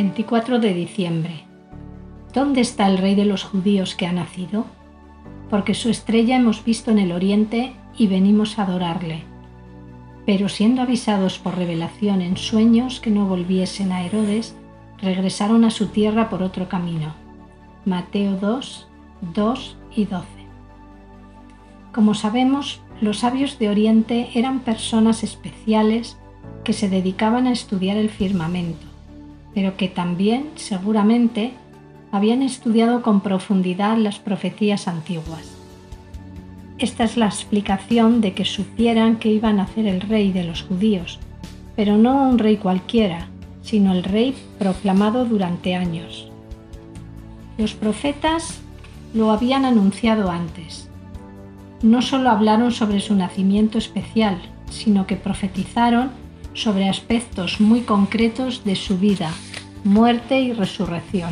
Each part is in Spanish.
24 de diciembre. ¿Dónde está el rey de los judíos que ha nacido? Porque su estrella hemos visto en el oriente y venimos a adorarle. Pero siendo avisados por revelación en sueños que no volviesen a Herodes, regresaron a su tierra por otro camino. Mateo 2, 2 y 12. Como sabemos, los sabios de Oriente eran personas especiales que se dedicaban a estudiar el firmamento, pero que también, seguramente, habían estudiado con profundidad las profecías antiguas. Esta es la explicación de que supieran que iba a nacer el rey de los judíos, pero no un rey cualquiera, sino el rey proclamado durante años. Los profetas lo habían anunciado antes. No solo hablaron sobre su nacimiento especial, sino que profetizaron sobre aspectos muy concretos de su vida, muerte y resurrección.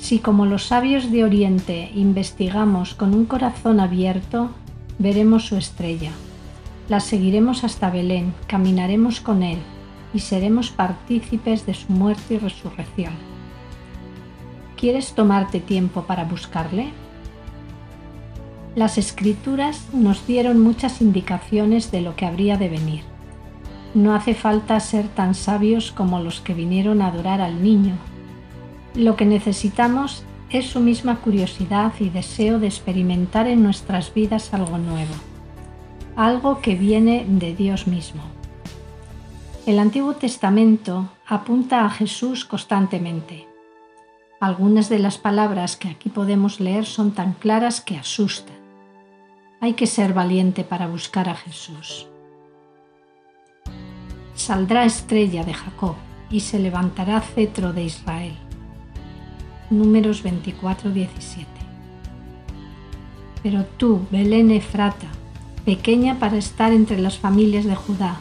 Si como los sabios de Oriente investigamos con un corazón abierto, veremos su estrella. La seguiremos hasta Belén, caminaremos con él y seremos partícipes de su muerte y resurrección. ¿Quieres tomarte tiempo para buscarle? Las escrituras nos dieron muchas indicaciones de lo que habría de venir. No hace falta ser tan sabios como los que vinieron a adorar al niño. Lo que necesitamos es su misma curiosidad y deseo de experimentar en nuestras vidas algo nuevo, algo que viene de Dios mismo. El Antiguo Testamento apunta a Jesús constantemente. Algunas de las palabras que aquí podemos leer son tan claras que asustan. Hay que ser valiente para buscar a Jesús. Saldrá estrella de Jacob y se levantará cetro de Israel. Números 24, 17. Pero tú, Belén Efrata, pequeña para estar entre las familias de Judá,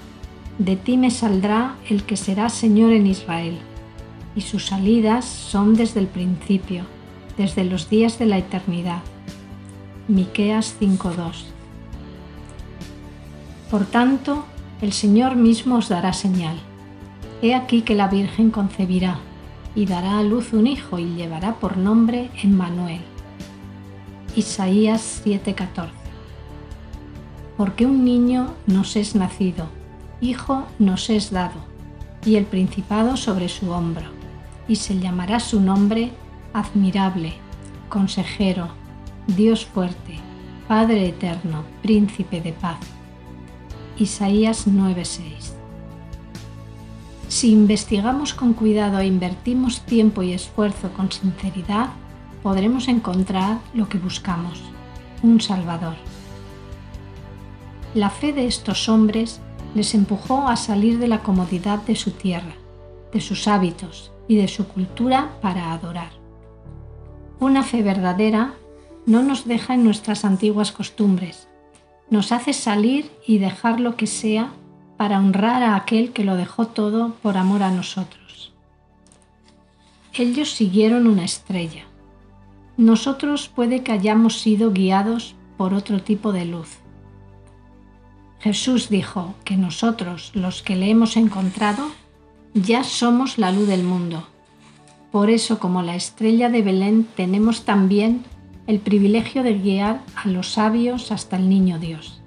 de ti me saldrá el que será Señor en Israel, y sus salidas son desde el principio, desde los días de la eternidad. Miqueas 5:2. Por tanto, el Señor mismo os dará señal. He aquí que la Virgen concebirá y dará a luz un hijo y llevará por nombre Emmanuel. Isaías 7:14. Porque un niño nos es nacido Hijo nos es dado, y el principado sobre su hombro, y se llamará su nombre admirable, consejero, Dios fuerte, Padre eterno, príncipe de paz. Isaías 9:6 Si investigamos con cuidado e invertimos tiempo y esfuerzo con sinceridad, podremos encontrar lo que buscamos, un Salvador. La fe de estos hombres les empujó a salir de la comodidad de su tierra, de sus hábitos y de su cultura para adorar. Una fe verdadera no nos deja en nuestras antiguas costumbres, nos hace salir y dejar lo que sea para honrar a aquel que lo dejó todo por amor a nosotros. Ellos siguieron una estrella. Nosotros puede que hayamos sido guiados por otro tipo de luz Jesús dijo que nosotros, los que le hemos encontrado, ya somos la luz del mundo. Por eso, como la estrella de Belén, tenemos también el privilegio de guiar a los sabios hasta el niño Dios.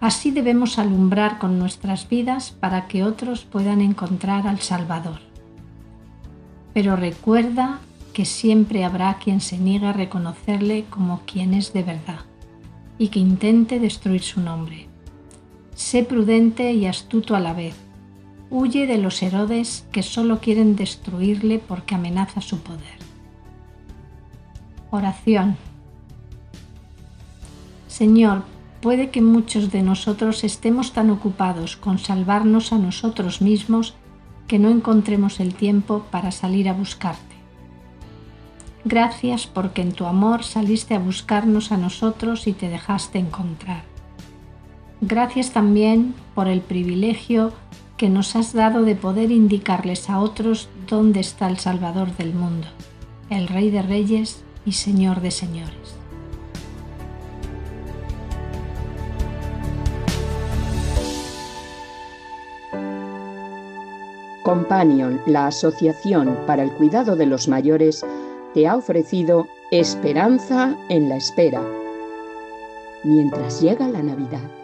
Así debemos alumbrar con nuestras vidas para que otros puedan encontrar al Salvador. Pero recuerda que siempre habrá quien se niegue a reconocerle como quien es de verdad y que intente destruir su nombre. Sé prudente y astuto a la vez. Huye de los Herodes que solo quieren destruirle porque amenaza su poder. Oración. Señor, puede que muchos de nosotros estemos tan ocupados con salvarnos a nosotros mismos que no encontremos el tiempo para salir a buscarte. Gracias porque en tu amor saliste a buscarnos a nosotros y te dejaste encontrar. Gracias también por el privilegio que nos has dado de poder indicarles a otros dónde está el Salvador del mundo, el Rey de Reyes y Señor de Señores. Companion, la Asociación para el Cuidado de los Mayores, te ha ofrecido Esperanza en la Espera, mientras llega la Navidad.